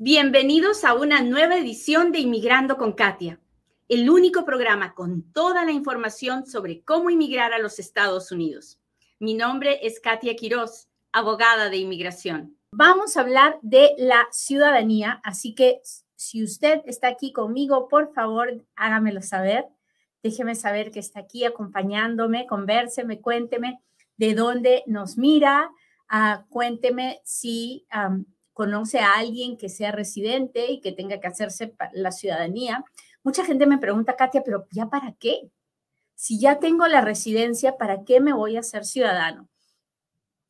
Bienvenidos a una nueva edición de Inmigrando con Katia, el único programa con toda la información sobre cómo inmigrar a los Estados Unidos. Mi nombre es Katia Quiroz, abogada de inmigración. Vamos a hablar de la ciudadanía, así que si usted está aquí conmigo, por favor, hágamelo saber. Déjeme saber que está aquí acompañándome, convérseme, cuénteme de dónde nos mira, uh, cuénteme si conoce a alguien que sea residente y que tenga que hacerse la ciudadanía. Mucha gente me pregunta, Katia, pero ¿ya para qué? Si ya tengo la residencia, ¿para qué me voy a ser ciudadano?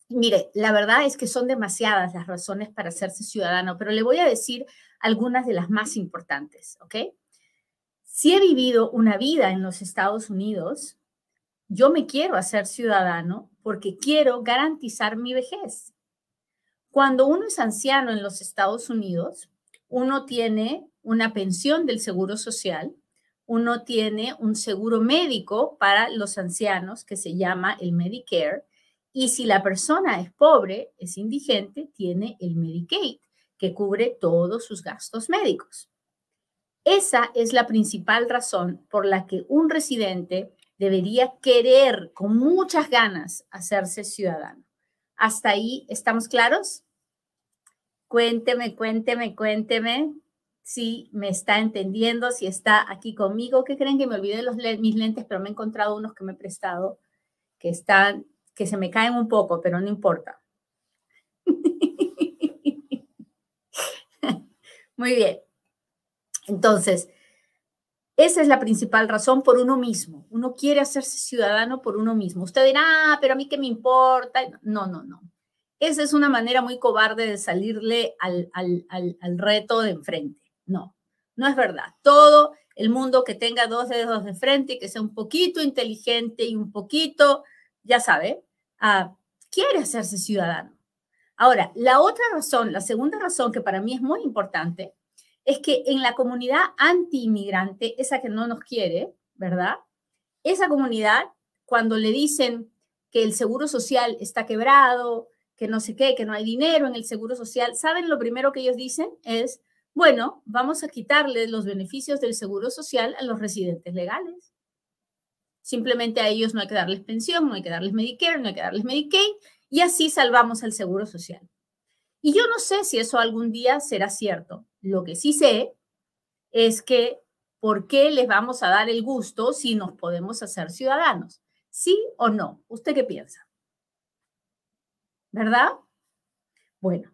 Mire, la verdad es que son demasiadas las razones para hacerse ciudadano, pero le voy a decir algunas de las más importantes, ¿ok? Si he vivido una vida en los Estados Unidos, yo me quiero hacer ciudadano porque quiero garantizar mi vejez. Cuando uno es anciano en los Estados Unidos, uno tiene una pensión del Seguro Social, uno tiene un seguro médico para los ancianos que se llama el Medicare, y si la persona es pobre, es indigente, tiene el Medicaid, que cubre todos sus gastos médicos. Esa es la principal razón por la que un residente debería querer con muchas ganas hacerse ciudadano. ¿Hasta ahí estamos claros? Cuénteme, cuénteme, cuénteme si me está entendiendo, si está aquí conmigo. ¿Qué creen que me olvidé los mis lentes, pero me he encontrado unos que me he prestado que están, que se me caen un poco, pero no importa. Muy bien. Entonces, esa es la principal razón por uno mismo. Uno quiere hacerse ciudadano por uno mismo. Usted dirá, ah, pero a mí qué me importa. No, no, no. Esa es una manera muy cobarde de salirle al, al, reto de enfrente. No, no es verdad. Todo el mundo que tenga dos dedos de frente y que sea un poquito inteligente y un poquito, ya sabe, uh, quiere hacerse ciudadano. Ahora, la otra razón, la segunda razón que para mí es muy importante, es que en la comunidad anti-inmigrante, esa que no nos quiere, ¿verdad? Esa comunidad, cuando le dicen que el seguro social está quebrado, que no sé qué, que no hay dinero en el seguro social, ¿saben lo primero que ellos dicen? Es, bueno, vamos a quitarle los beneficios del seguro social a los residentes legales. Simplemente a ellos no hay que darles pensión, no hay que darles Medicare, no hay que darles Medicaid, y así salvamos al seguro social. Y yo no sé si eso algún día será cierto. Lo que sí sé es que, ¿por qué les vamos a dar el gusto si nos podemos hacer ciudadanos? ¿Sí o no? ¿Usted qué piensa? ¿verdad? Bueno,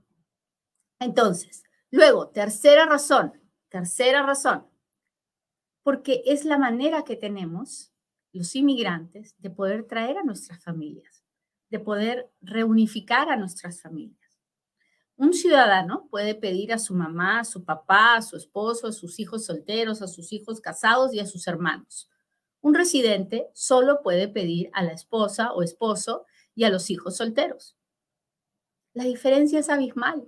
entonces, luego, tercera razón, tercera razón, porque es la manera que tenemos los inmigrantes de poder traer a nuestras familias, de poder reunificar a nuestras familias. Un ciudadano puede pedir a su mamá, a su papá, a su esposo, a sus hijos solteros, a sus hijos casados y a sus hermanos. Un residente solo puede pedir a la esposa o esposo y a los hijos solteros. La diferencia es abismal.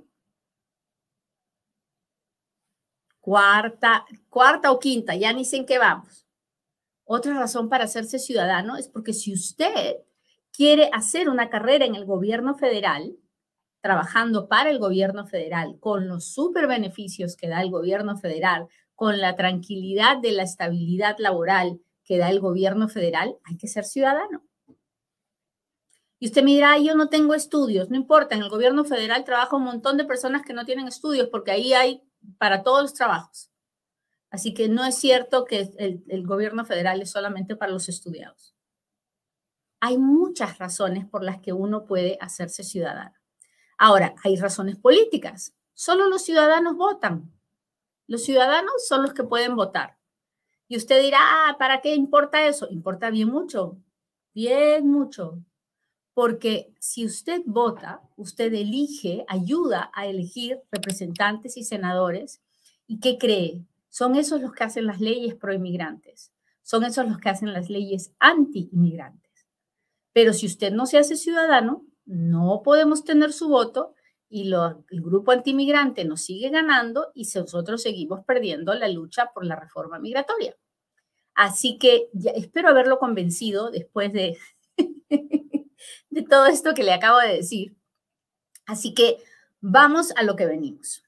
Cuarta, cuarta o quinta, ya ni sé en qué vamos. Otra razón para hacerse ciudadano es porque si usted quiere hacer una carrera en el gobierno federal, trabajando para el gobierno federal, con los super beneficios que da el gobierno federal, con la tranquilidad de la estabilidad laboral que da el gobierno federal, hay que ser ciudadano. Y usted me dirá, yo no tengo estudios, no importa, en el gobierno federal trabaja un montón de personas que no tienen estudios porque ahí hay para todos los trabajos. Así que no es cierto que el, el gobierno federal es solamente para los estudiados. Hay muchas razones por las que uno puede hacerse ciudadano. Ahora, hay razones políticas. Solo los ciudadanos votan. Los ciudadanos son los que pueden votar. Y usted dirá, ah, ¿para qué importa eso? Importa bien mucho, bien mucho porque si usted vota, usted elige, ayuda a elegir representantes y senadores. ¿Y qué cree? Son esos los que hacen las leyes pro inmigrantes, son esos los que hacen las leyes anti-inmigrantes. Pero si usted no se hace ciudadano, no podemos tener su voto y el grupo antimigrante nos sigue ganando y nosotros seguimos perdiendo la lucha por la reforma migratoria. Así que espero haberlo convencido después de de todo esto que le acabo de decir. Así que vamos a lo que venimos.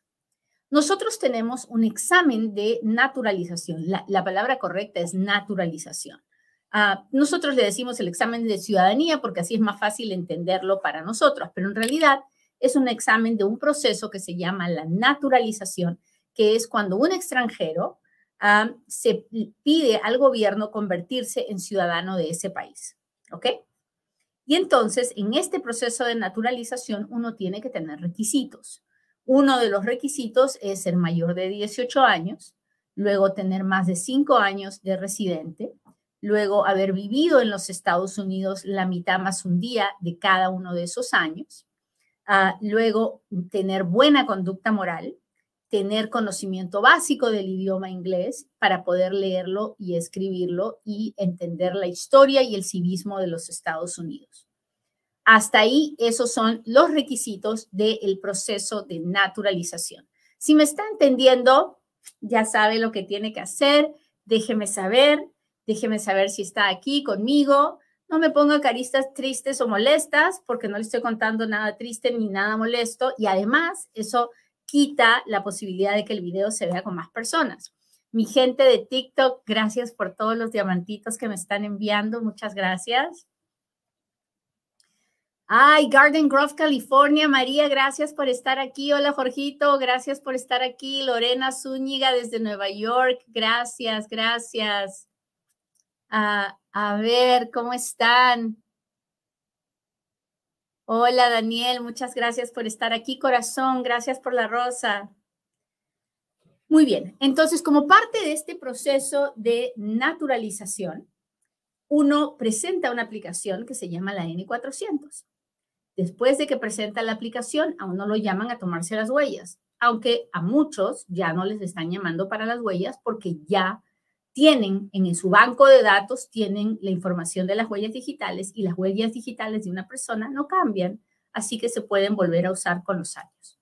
Nosotros tenemos un examen de naturalización. La, palabra correcta es naturalización. Nosotros le decimos el examen de ciudadanía porque así es más fácil entenderlo para nosotros, pero en realidad es un examen de un proceso que se llama la naturalización, que es cuando un extranjero ah, se pide al gobierno convertirse en ciudadano de ese país. ¿Ok? Y entonces, en este proceso de naturalización, uno tiene que tener requisitos. Uno de los requisitos es ser mayor de 18 años, luego tener más de 5 años de residente, luego haber vivido en los Estados Unidos la mitad más un día de cada uno de esos años, uh, luego tener buena conducta moral, tener conocimiento básico del idioma inglés para poder leerlo y escribirlo y entender la historia y el civismo de los Estados Unidos. Hasta ahí, esos son los requisitos del proceso de naturalización. Si me está entendiendo, ya sabe lo que tiene que hacer. Déjeme saber, déjeme saber si está aquí conmigo. No me ponga caristas tristes o molestas porque no le estoy contando nada triste ni nada molesto. Y además, eso quita la posibilidad de que el video se vea con más personas. Mi gente de TikTok, gracias por todos los diamantitos que me están enviando. Muchas gracias. Ay, Garden Grove, California. María, gracias por estar aquí. Hola, Jorgito, gracias por estar aquí. Lorena Zúñiga desde Nueva York. Gracias, gracias. A ver, ¿cómo están? Hola, Daniel, muchas gracias por estar aquí, corazón. Gracias por la rosa. Muy bien, entonces, como parte de este proceso de naturalización, uno presenta una aplicación que se llama la N400. Después de que presenta la aplicación, aún no lo llaman a tomarse las huellas, aunque a muchos ya no les están llamando para las huellas porque ya tienen en su banco de datos, tienen la información de las huellas digitales y las huellas digitales de una persona no cambian, así que se pueden volver a usar con los años.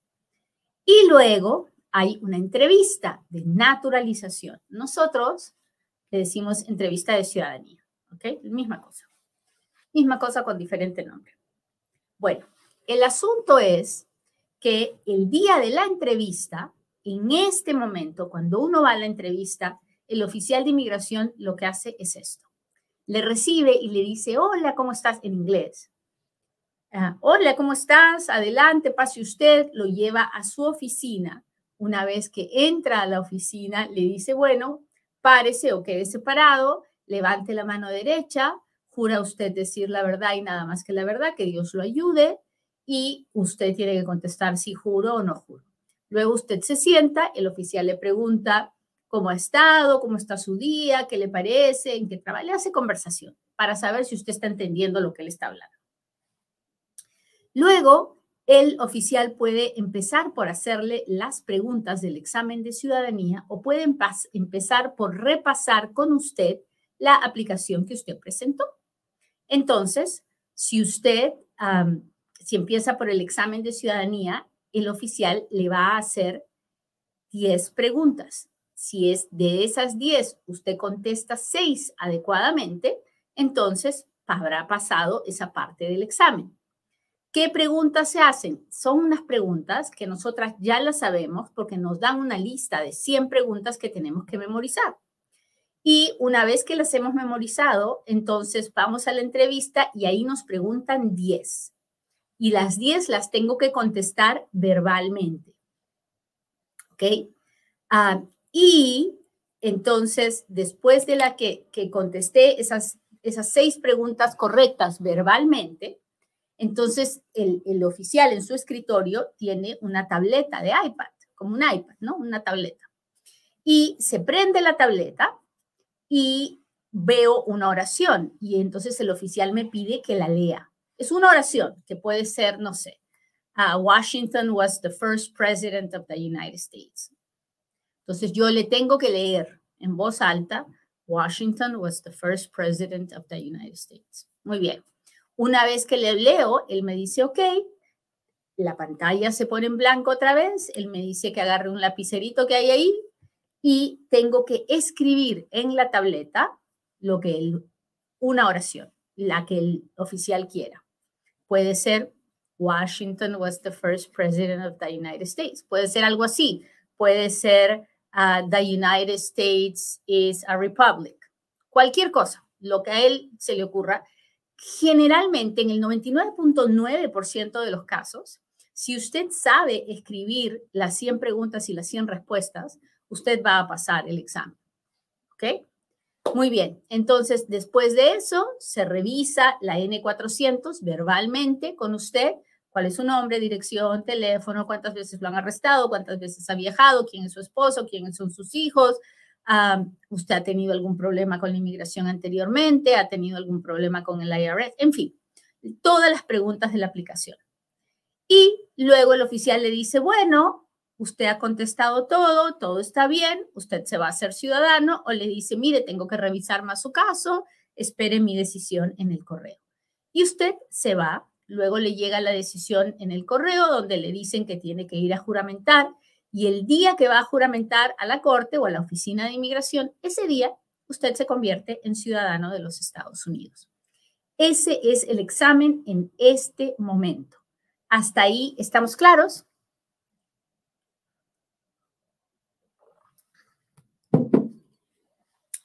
Y luego hay una entrevista de naturalización. Nosotros le decimos entrevista de ciudadanía, ¿ok? Misma cosa. Misma cosa con diferente nombre. Bueno, el asunto es que el día de la entrevista, en este momento, cuando uno va a la entrevista, el oficial de inmigración lo que hace es esto. Le recibe y le dice, hola, ¿cómo estás? En inglés. Ah, hola, ¿cómo estás? Adelante, pase usted. Lo lleva a su oficina. Una vez que entra a la oficina, le dice, bueno, párese o quede separado, levante la mano derecha, jura usted decir la verdad y nada más que la verdad, que Dios lo ayude y usted tiene que contestar si juro o no juro. Luego usted se sienta, el oficial le pregunta cómo ha estado, cómo está su día, qué le parece, en qué trabaja, le hace conversación para saber si usted está entendiendo lo que le está hablando. Luego, el oficial puede empezar por hacerle las preguntas del examen de ciudadanía o puede empezar por repasar con usted la aplicación que usted presentó. Entonces, si usted, si empieza por el examen de ciudadanía, el oficial le va a hacer 10 preguntas. Si es de esas 10, usted contesta 6 adecuadamente, entonces habrá pasado esa parte del examen. ¿Qué preguntas se hacen? Son unas preguntas que nosotras ya las sabemos porque nos dan una lista de 100 preguntas que tenemos que memorizar. Y una vez que las hemos memorizado, entonces vamos a la entrevista y ahí nos preguntan 10. Y las 10 las tengo que contestar verbalmente. ¿Ok? Ah, y entonces, después de la que, que contesté esas, esas seis preguntas correctas verbalmente, entonces el, el oficial en su escritorio tiene una tableta de iPad, como un iPad, ¿no? Una tableta. Y se prende la tableta y veo una oración y entonces el oficial me pide que la lea. Es una oración que puede ser, no sé, uh, Washington was the first president of the United States. Entonces yo le tengo que leer en voz alta, Washington was the first president of the United States. Muy bien. Una vez que le leo, él me dice, ok, la pantalla se pone en blanco otra vez, él me dice que agarre un lapicerito que hay ahí, y tengo que escribir en la tableta lo que él, una oración, la que el oficial quiera. Puede ser Washington was the first president of the United States. Puede ser algo así. puede ser uh, The United States is a Republic, cualquier cosa, lo que a él se le ocurra. Generalmente, en el 99.9% de los casos, si usted sabe escribir las 100 preguntas y las 100 respuestas, usted va a pasar el examen. ¿Ok? Muy bien, entonces después de eso se revisa la N400 verbalmente con usted, cuál es su nombre, dirección, teléfono, cuántas veces lo han arrestado, cuántas veces ha viajado, quién es su esposo, quiénes son sus hijos, usted ha tenido algún problema con la inmigración anteriormente, ha tenido algún problema con el IRS, en fin, todas las preguntas de la aplicación. Y luego el oficial le dice, bueno, usted ha contestado todo, todo está bien, usted se va a hacer ciudadano o le dice, mire, tengo que revisar más su caso, espere mi decisión en el correo. Y usted se va, luego le llega la decisión en el correo donde le dicen que tiene que ir a juramentar y el día que va a juramentar a la corte o a la oficina de inmigración, ese día usted se convierte en ciudadano de los Estados Unidos. Ese es el examen en este momento. Hasta ahí estamos claros.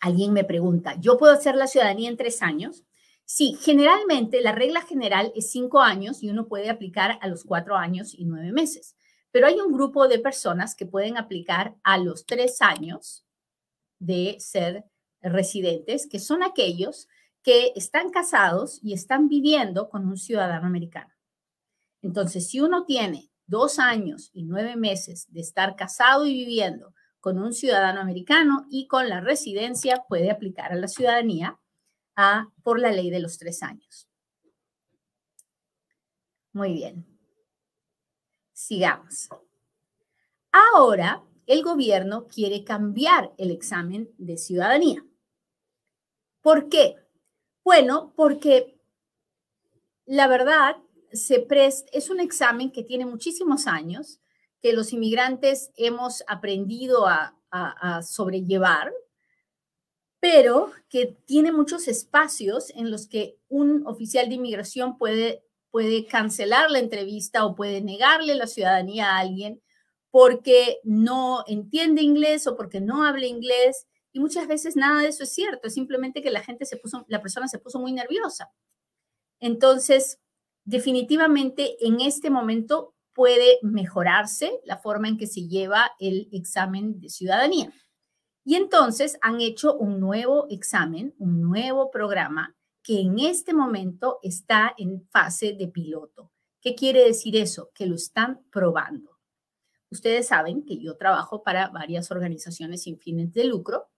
Alguien me pregunta, ¿yo puedo hacer la ciudadanía en tres años? Sí, generalmente la regla general es cinco años y uno puede aplicar a los cuatro años y nueve meses. Pero hay un grupo de personas que pueden aplicar a los tres años de ser residentes, que son aquellos que están casados y están viviendo con un ciudadano americano. Entonces, si uno tiene dos años y nueve meses de estar casado y viviendo con un ciudadano americano y con la residencia puede aplicar a la ciudadanía a, por la ley de los tres años. Muy bien. Sigamos. Ahora, el gobierno quiere cambiar el examen de ciudadanía. ¿Por qué? Bueno, porque la verdad se es un examen que tiene muchísimos años, que los inmigrantes hemos aprendido a, sobrellevar, pero que tiene muchos espacios en los que un oficial de inmigración puede, puede cancelar la entrevista o puede negarle la ciudadanía a alguien porque no entiende inglés o porque no habla inglés. Y muchas veces nada de eso es cierto, es simplemente que la gente se puso, la persona se puso muy nerviosa. Entonces, definitivamente en este momento puede mejorarse la forma en que se lleva el examen de ciudadanía. Y entonces han hecho un nuevo examen, un nuevo programa que en este momento está en fase de piloto. ¿Qué quiere decir eso? Que lo están probando. Ustedes saben que yo trabajo para varias organizaciones sin fines de lucro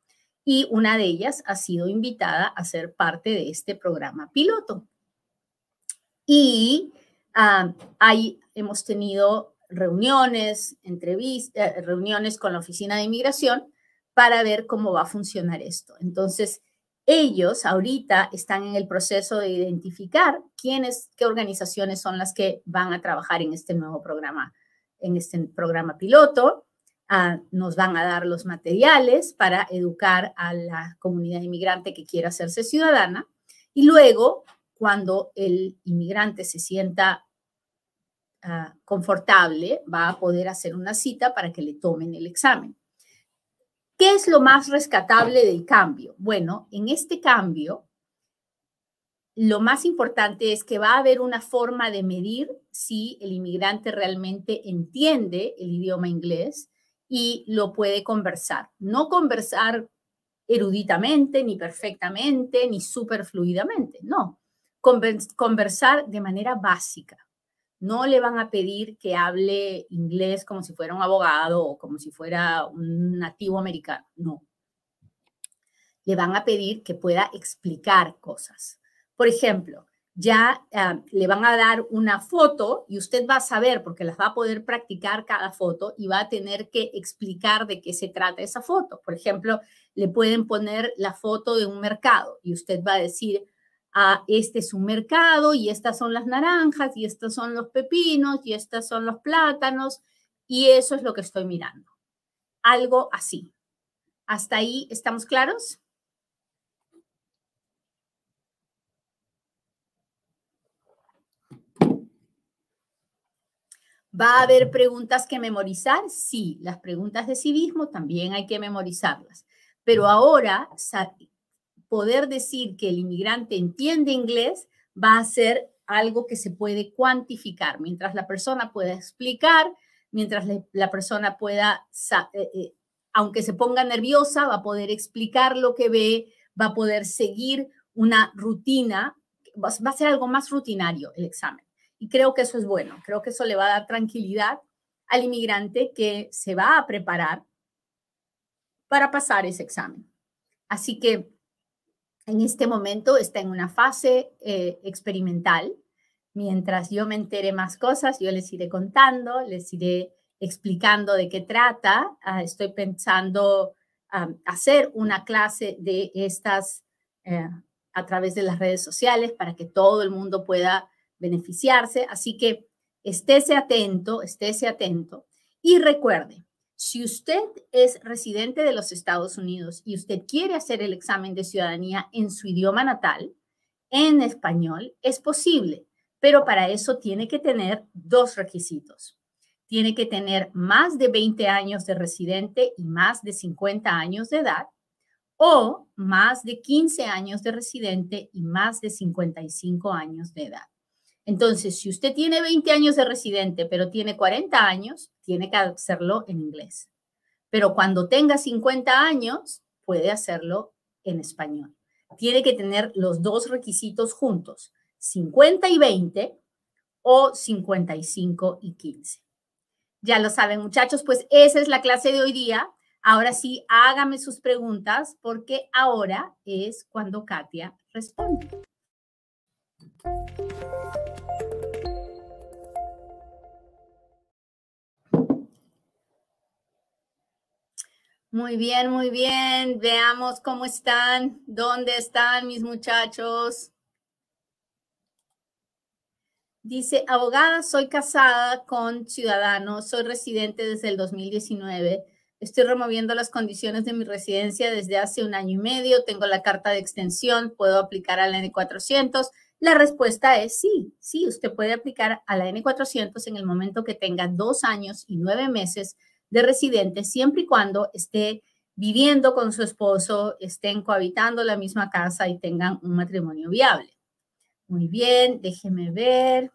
y una de ellas ha sido invitada a ser parte de este programa piloto. Y ah, hay hemos tenido reuniones, entrevistas, eh, reuniones con la Oficina de Inmigración para ver cómo va a funcionar esto. Entonces, ellos ahorita están en el proceso de identificar quiénes, qué organizaciones son las que van a trabajar en este nuevo programa, en este programa piloto. Ah, nos van a dar los materiales para educar a la comunidad inmigrante que quiera hacerse ciudadana. Y luego, cuando el inmigrante se sienta Ah, confortable va a poder hacer una cita para que le tomen el examen. ¿Qué es lo más rescatable del cambio? Bueno, en este cambio, lo más importante es que va a haber una forma de medir si el inmigrante realmente entiende el idioma inglés y lo puede conversar. No conversar eruditamente, ni perfectamente, ni superfluidamente, no. Conversar de manera básica. No le van a pedir que hable inglés como si fuera un abogado o como si fuera un nativo americano. No. Le van a pedir que pueda explicar cosas. Por ejemplo, ya ah, le van a dar una foto y usted va a saber, porque las va a poder practicar cada foto y va a tener que explicar de qué se trata esa foto. Por ejemplo, le pueden poner la foto de un mercado y usted va a decir, este es un mercado y estas son las naranjas y estos son los pepinos y estos son los plátanos y eso es lo que estoy mirando. Algo así. ¿Hasta ahí estamos claros? ¿Va a haber preguntas que memorizar? Sí, las preguntas de civismo también hay que memorizarlas. Pero ahora, poder decir que el inmigrante entiende inglés va a ser algo que se puede cuantificar. Mientras la persona pueda explicar, mientras la persona pueda, eh, eh, aunque se ponga nerviosa, va a poder explicar lo que ve, va a poder seguir una rutina, va a ser algo más rutinario el examen. Y creo que eso es bueno, creo que eso le va a dar tranquilidad al inmigrante que se va a preparar para pasar ese examen. Así que en este momento está en una fase eh, experimental. Mientras yo me entere más cosas, yo les iré contando, les iré explicando de qué trata. Ah, estoy pensando hacer una clase de estas eh, a través de las redes sociales para que todo el mundo pueda beneficiarse. Así que estése atento, estése atento. Y recuerde, si usted es residente de los Estados Unidos y usted quiere hacer el examen de ciudadanía en su idioma natal, en español, es posible, pero para eso tiene que tener dos requisitos. Tiene que tener más de 20 años de residente y más de 50 años de edad o más de 15 años de residente y más de 55 años de edad. Entonces, si usted tiene 20 años de residente, pero tiene 40 años, tiene que hacerlo en inglés. Pero cuando tenga 50 años, puede hacerlo en español. Tiene que tener los dos requisitos juntos, 50 y 20 o 55 y 15. Ya lo saben, muchachos, pues esa es la clase de hoy día. Ahora sí, hágame sus preguntas porque ahora es cuando Katia responde. Muy bien, muy bien. Veamos cómo están. ¿Dónde están mis muchachos? Dice, abogada, soy casada con ciudadano, soy residente desde el 2019. Estoy removiendo las condiciones de mi residencia desde hace un año y medio. Tengo la carta de extensión. ¿Puedo aplicar a la N400? La respuesta es sí. Sí, usted puede aplicar a la N400 en el momento que tenga dos años y nueve meses de residente, siempre y cuando esté viviendo con su esposo, estén cohabitando la misma casa y tengan un matrimonio viable. Muy bien, déjeme ver.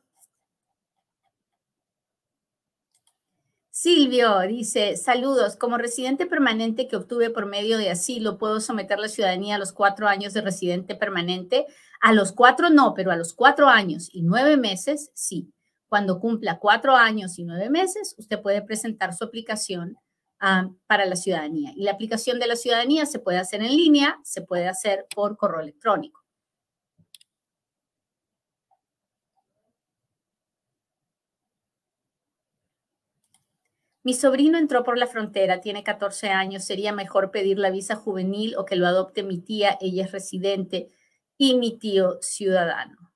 Silvio dice, saludos, como residente permanente que obtuve por medio de asilo, ¿puedo someter la ciudadanía a los cuatro años de residente permanente? A los cuatro no, pero a los cuatro años y nueve meses sí. Cuando cumpla cuatro años y nueve meses, usted puede presentar su aplicación ah, para la ciudadanía. Y la aplicación de la ciudadanía se puede hacer en línea, se puede hacer por correo electrónico. Mi sobrino entró por la frontera, tiene 14 años, sería mejor pedir la visa juvenil o que lo adopte mi tía, ella es residente, y mi tío ciudadano.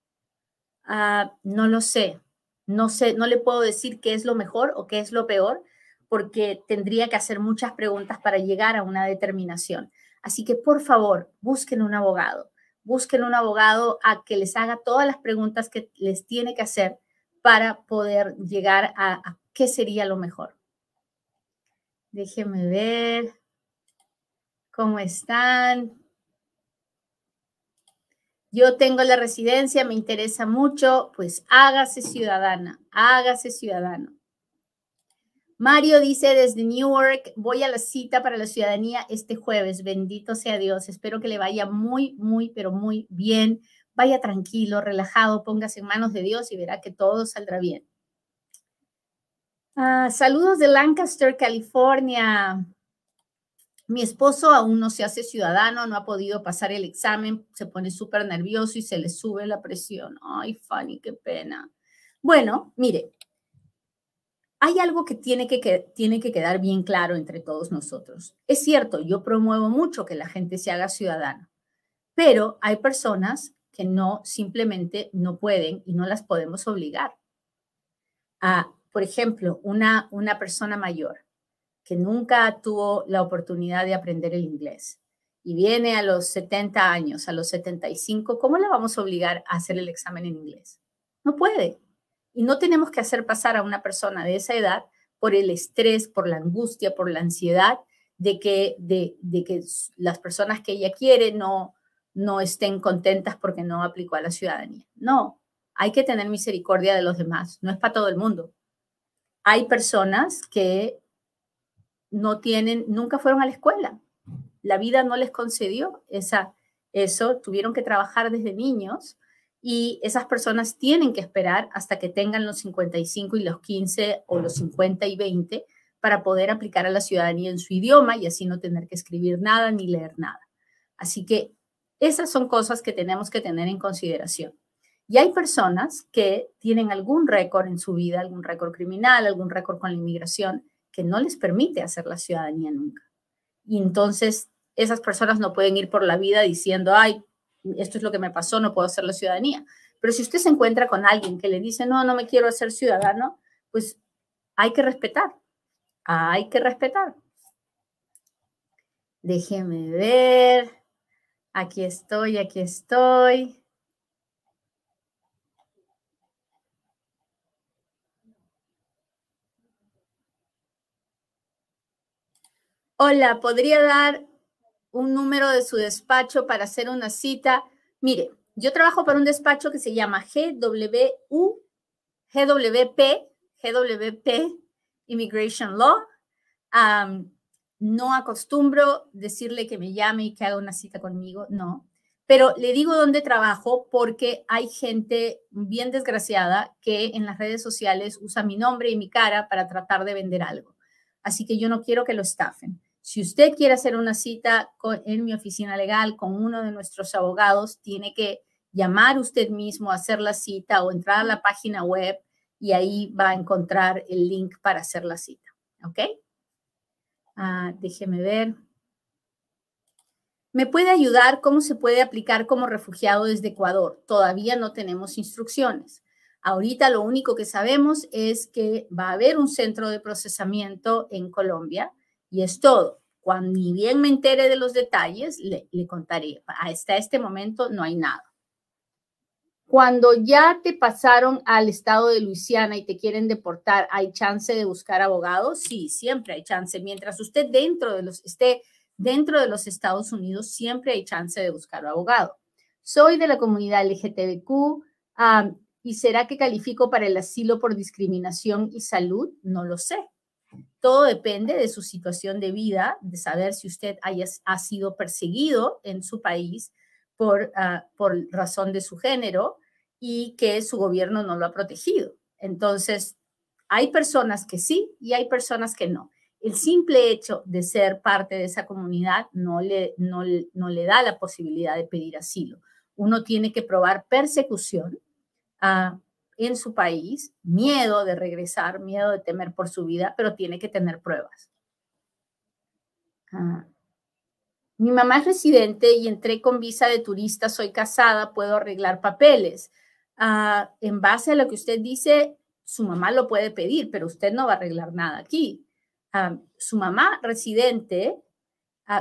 Ah, no lo sé, no sé, no le puedo decir qué es lo mejor o qué es lo peor, porque tendría que hacer muchas preguntas para llegar a una determinación. Así que, por favor, busquen un abogado. Busquen un abogado a que les haga todas las preguntas que les tiene que hacer para poder llegar a, a qué sería lo mejor. Déjenme ver cómo están. Yo tengo la residencia, me interesa mucho, pues hágase ciudadana, hágase ciudadano. Mario dice desde Newark, voy a la cita para la ciudadanía este jueves. Bendito sea Dios. Espero que le vaya muy, muy, pero muy bien. Vaya tranquilo, relajado, póngase en manos de Dios y verá que todo saldrá bien. Ah, saludos de Lancaster, California. Mi esposo aún no se hace ciudadano, no ha podido pasar el examen, se pone súper nervioso y se le sube la presión. Ay, Fanny, qué pena. Bueno, mire, hay algo que tiene que, que tiene que quedar bien claro entre todos nosotros. Es cierto, yo promuevo mucho que la gente se haga ciudadano, pero hay personas que no, simplemente no pueden y no las podemos obligar. A, por ejemplo, una, una persona mayor que nunca tuvo la oportunidad de aprender el inglés y viene a los 70 años, a los 75, ¿cómo le vamos a obligar a hacer el examen en inglés? No puede. Y no tenemos que hacer pasar a una persona de esa edad por el estrés, por la angustia, por la ansiedad de que, de, que las personas que ella quiere no, no estén contentas porque no aplicó a la ciudadanía. No, hay que tener misericordia de los demás, no es para todo el mundo. Hay personas que no tienen, nunca fueron a la escuela, la vida no les concedió esa, eso, tuvieron que trabajar desde niños y esas personas tienen que esperar hasta que tengan los 55 y los 15 o los 50 y 20 para poder aplicar a la ciudadanía en su idioma y así no tener que escribir nada ni leer nada. Así que esas son cosas que tenemos que tener en consideración. Y hay personas que tienen algún récord en su vida, algún récord criminal, algún récord con la inmigración, que no les permite hacer la ciudadanía nunca. Y entonces esas personas no pueden ir por la vida diciendo, ay, esto es lo que me pasó, no puedo hacer la ciudadanía. Pero si usted se encuentra con alguien que le dice, no, no me quiero hacer ciudadano, pues hay que respetar. Hay que respetar. Déjeme ver. Aquí estoy, aquí estoy. Hola, ¿podría dar un número de su despacho para hacer una cita? Mire, yo trabajo para un despacho que se llama GWU, GWP, GWP Immigration Law. no acostumbro decirle que me llame y que haga una cita conmigo, no. Pero le digo dónde trabajo porque hay gente bien desgraciada que en las redes sociales usa mi nombre y mi cara para tratar de vender algo. Así que yo no quiero que lo estafen. Si usted quiere hacer una cita en mi oficina legal con uno de nuestros abogados, tiene que llamar usted mismo, hacer la cita o entrar a la página web y ahí va a encontrar el link para hacer la cita. ¿Ok? Ah, déjeme ver. ¿Me puede ayudar cómo se puede aplicar como refugiado desde Ecuador? Todavía no tenemos instrucciones. Ahorita lo único que sabemos es que va a haber un centro de procesamiento en Colombia y es todo. Cuando ni bien me entere de los detalles, le, le contaré. Hasta este momento no hay nada. Cuando ya te pasaron al estado de Luisiana y te quieren deportar, ¿hay chance de buscar abogados? Sí, siempre hay chance. Mientras usted dentro de los, esté dentro de los Estados Unidos, siempre hay chance de buscar abogado. Soy de la comunidad LGTBQ. ¿Y será que califico para el asilo por discriminación y salud? No lo sé. Todo depende de su situación de vida, de saber si usted haya, ha sido perseguido en su país por, ah, por razón de su género y que su gobierno no lo ha protegido. Entonces, hay personas que sí y hay personas que no. El simple hecho de ser parte de esa comunidad no le, no, no le da la posibilidad de pedir asilo. Uno tiene que probar persecución ah, en su país, miedo de regresar, miedo de temer por su vida, pero tiene que tener pruebas. Ah, mi mamá es residente y entré con visa de turista, soy casada, puedo arreglar papeles. Ah, en base a lo que usted dice, su mamá lo puede pedir, pero usted no va a arreglar nada aquí. Su mamá residente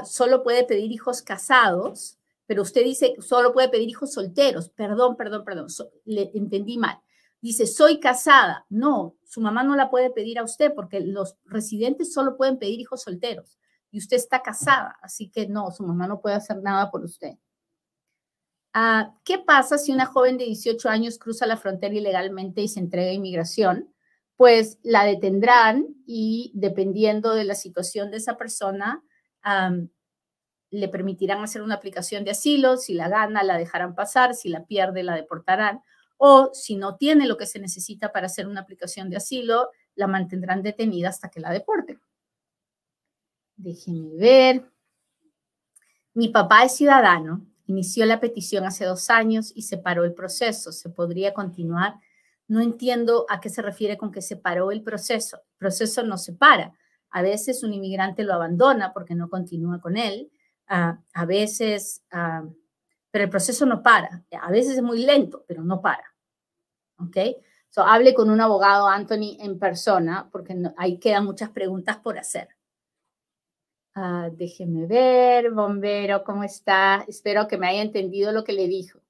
solo puede pedir hijos casados, pero usted dice solo puede pedir hijos solteros. Perdón, perdón, perdón, le entendí mal. Dice, soy casada. No, su mamá no la puede pedir a usted porque los residentes solo pueden pedir hijos solteros y usted está casada, así que no, su mamá no puede hacer nada por usted. Ah, ¿Qué pasa si una joven de 18 años cruza la frontera ilegalmente y se entrega a inmigración? Pues la detendrán y dependiendo de la situación de esa persona, le permitirán hacer una aplicación de asilo. Si la gana, la dejarán pasar. Si la pierde, la deportarán. O si no tiene lo que se necesita para hacer una aplicación de asilo, la mantendrán detenida hasta que la deporten. Déjenme ver. Mi papá es ciudadano Inició la petición hace dos años y se paró el proceso. ¿Se podría continuar? No entiendo a qué se refiere con que se paró el proceso. Proceso no se para. A veces un inmigrante lo abandona porque no continúa con él. Ah, a veces, ah, pero el proceso no para. A veces es muy lento, pero no para. ¿Ok? So, hable con un abogado, Anthony, en persona, porque ahí quedan muchas preguntas por hacer. Ah, déjeme ver, bombero, ¿cómo está? Espero que me haya entendido lo que le dijo,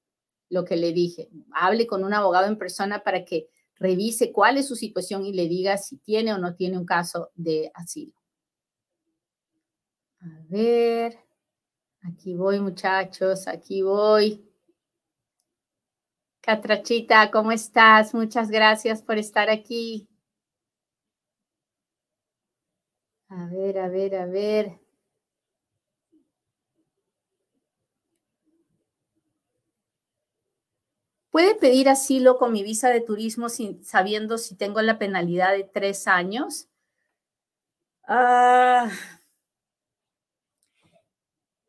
lo que le dije. Hable con un abogado en persona para que revise cuál es su situación y le diga si tiene o no tiene un caso de asilo. A ver, aquí voy muchachos, aquí voy. Catrachita, ¿cómo estás? Muchas gracias por estar aquí. A ver, a ver, a ver. ¿Puede pedir asilo con mi visa de turismo sin, sabiendo si tengo la penalidad de tres años? Ah,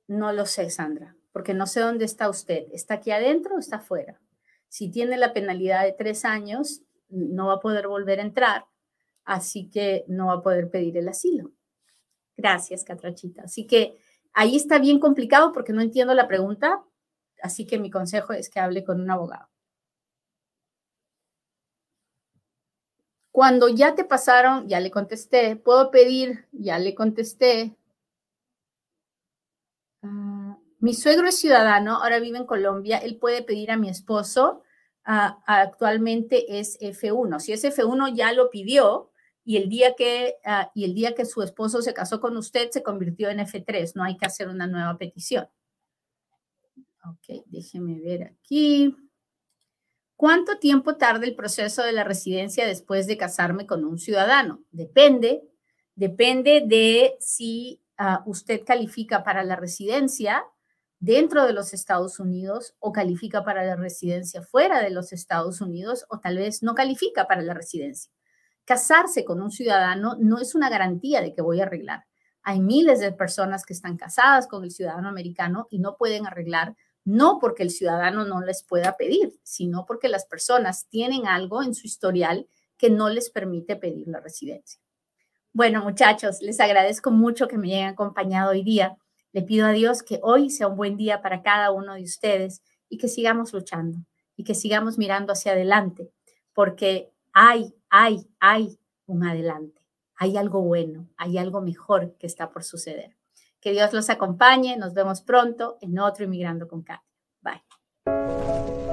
no lo sé, Sandra, porque no sé dónde está usted. ¿Está aquí adentro o está afuera? Si tiene la penalidad de tres años, no va a poder volver a entrar, así que no va a poder pedir el asilo. Gracias, Catrachita. Así que ahí está bien complicado porque no entiendo la pregunta, así que mi consejo es que hable con un abogado. Cuando ya te pasaron, ya le contesté. ¿Puedo pedir? Ya le contesté. Mi suegro es ciudadano, ahora vive en Colombia. Él puede pedir a mi esposo. Actualmente es F1. Si es F1, ya lo pidió y el día que ah, y el día que su esposo se casó con usted se convirtió en F3. No hay que hacer una nueva petición. Ok, déjeme ver aquí. ¿Cuánto tiempo tarda el proceso de la residencia después de casarme con un ciudadano? Depende, depende de si ah, usted califica para la residencia dentro de los Estados Unidos o califica para la residencia fuera de los Estados Unidos o tal vez no califica para la residencia. Casarse con un ciudadano no es una garantía de que voy a arreglar. Hay miles de personas que están casadas con el ciudadano americano y no pueden arreglar no porque el ciudadano no les pueda pedir, sino porque las personas tienen algo en su historial que no les permite pedir la residencia. Bueno, muchachos, les agradezco mucho que me hayan acompañado hoy día. Le pido a Dios que hoy sea un buen día para cada uno de ustedes y que sigamos luchando y que sigamos mirando hacia adelante, porque hay, hay, hay un adelante. Hay algo bueno, hay algo mejor que está por suceder. Que Dios los acompañe. Nos vemos pronto en otro Inmigrando con Katia. Bye.